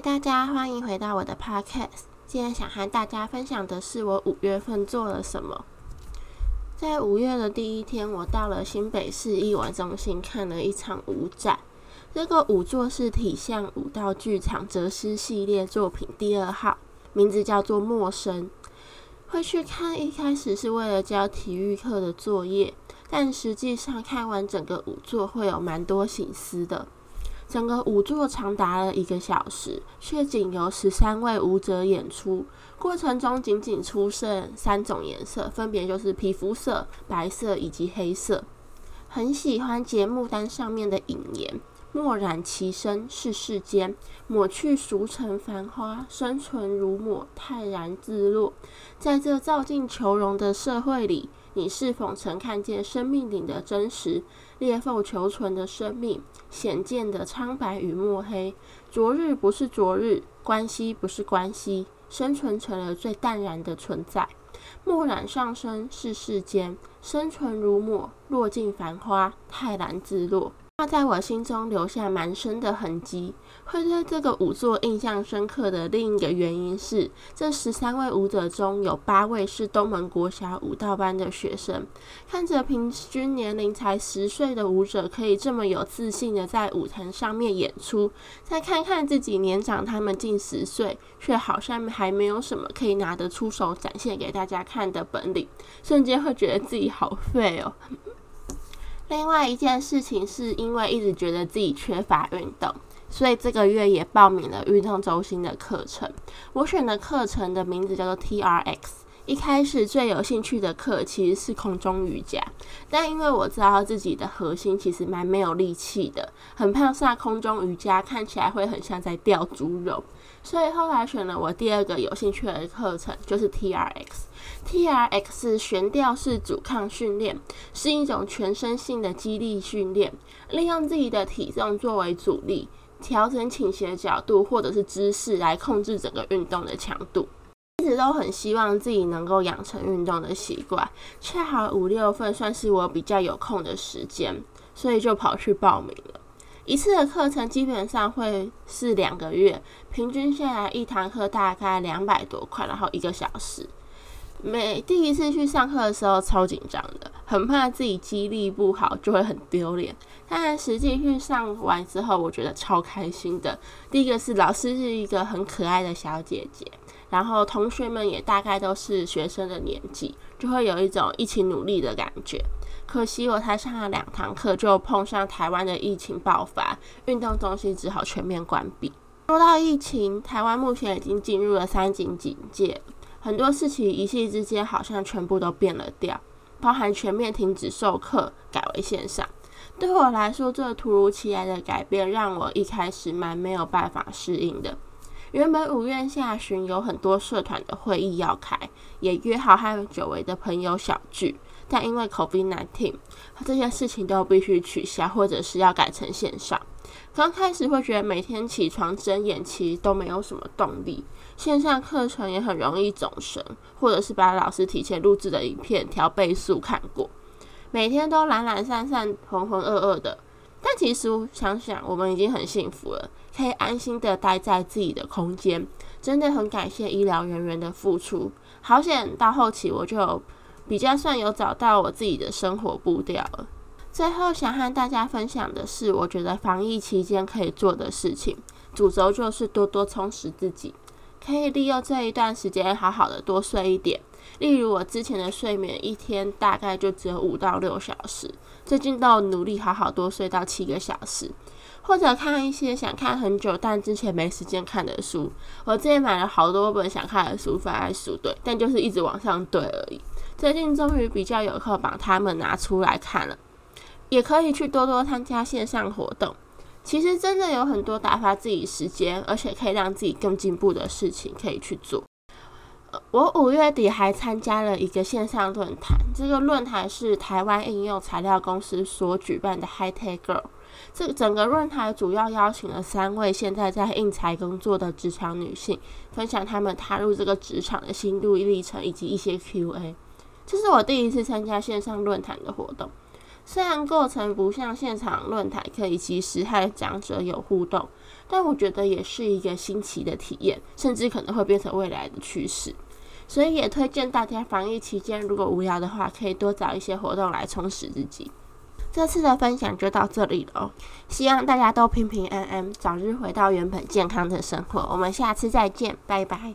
大家欢迎回到我的 podcast。今天想和大家分享的是我五月份做了什么。在五月的第一天，我到了新北市艺文中心看了一场舞展。这个舞作是体象舞蹈剧场哲思系列作品第二号，名字叫做《陌生》。会去看，一开始是为了教体育课的作业，但实际上看完整个舞作会有蛮多心思的。整个舞作长达了一个小时，却仅由十三位舞者演出。过程中仅仅出现三种颜色，分别就是皮肤色、白色以及黑色。很喜欢节目单上面的引言：“墨染其身是世间，抹去俗尘繁花，生存如抹，泰然自若。”在这造进求荣的社会里。你是否曾看见生命里的真实？裂缝求存的生命，显见的苍白与墨黑。昨日不是昨日，关系不是关系，生存成了最淡然的存在。墨染上身是世间，生存如墨，落尽繁花，泰然自若。那在我心中留下蛮深的痕迹。会对这个舞作印象深刻的另一个原因是，这十三位舞者中有八位是东门国小舞蹈班的学生。看着平均年龄才十岁的舞者可以这么有自信的在舞台上面演出，再看看自己年长他们近十岁，却好像还没有什么可以拿得出手展现给大家看的本领，瞬间会觉得自己好废哦。另外一件事情是因为一直觉得自己缺乏运动，所以这个月也报名了运动中心的课程。我选的课程的名字叫做 TRX。一开始最有兴趣的课其实是空中瑜伽，但因为我知道自己的核心其实蛮没有力气的，很怕上空中瑜伽看起来会很像在吊猪肉，所以后来选了我第二个有兴趣的课程，就是 TRX。T R X 是悬吊式阻抗训练是一种全身性的肌力训练，利用自己的体重作为阻力，调整倾斜角度或者是姿势来控制整个运动的强度。一直都很希望自己能够养成运动的习惯，恰好五六份算是我比较有空的时间，所以就跑去报名了。一次的课程基本上会是两个月，平均下来一堂课大概两百多块，然后一个小时。每第一次去上课的时候超紧张的，很怕自己肌力不好就会很丢脸。但实际去上完之后，我觉得超开心的。第一个是老师是一个很可爱的小姐姐，然后同学们也大概都是学生的年纪，就会有一种一起努力的感觉。可惜我才上了两堂课，就碰上台湾的疫情爆发，运动中心只好全面关闭。说到疫情，台湾目前已经进入了三级警戒。很多事情一夕之间好像全部都变了调，包含全面停止授课，改为线上。对我来说，这突如其来的改变让我一开始蛮没有办法适应的。原本五月下旬有很多社团的会议要开，也约好和久违的朋友小聚，但因为 COVID-19，这些事情都必须取消，或者是要改成线上。刚开始会觉得每天起床睁眼其实都没有什么动力，线上课程也很容易走神，或者是把老师提前录制的影片调倍速看过，每天都懒懒散散、浑浑噩噩的。但其实想想，我们已经很幸福了，可以安心的待在自己的空间，真的很感谢医疗人员的付出。好险，到后期我就比较算有找到我自己的生活步调了。最后想和大家分享的是，我觉得防疫期间可以做的事情，主轴就是多多充实自己，可以利用这一段时间好好的多睡一点。例如我之前的睡眠一天大概就只有五到六小时，最近都努力好好多睡到七个小时，或者看一些想看很久但之前没时间看的书。我之前买了好多本想看的书放在书堆，但就是一直往上堆而已。最近终于比较有空把它们拿出来看了。也可以去多多参加线上活动，其实真的有很多打发自己时间，而且可以让自己更进步的事情可以去做。我五月底还参加了一个线上论坛，这个论坛是台湾应用材料公司所举办的 High Tech Girl。这整个论坛主要邀请了三位现在在应材工作的职场女性，分享她们踏入这个职场的心路历程以及一些 Q&A。这是我第一次参加线上论坛的活动。虽然过程不像现场论坛可以及时和讲者有互动，但我觉得也是一个新奇的体验，甚至可能会变成未来的趋势。所以也推荐大家防疫期间如果无聊的话，可以多找一些活动来充实自己。这次的分享就到这里了，希望大家都平平安安，早日回到原本健康的生活。我们下次再见，拜拜。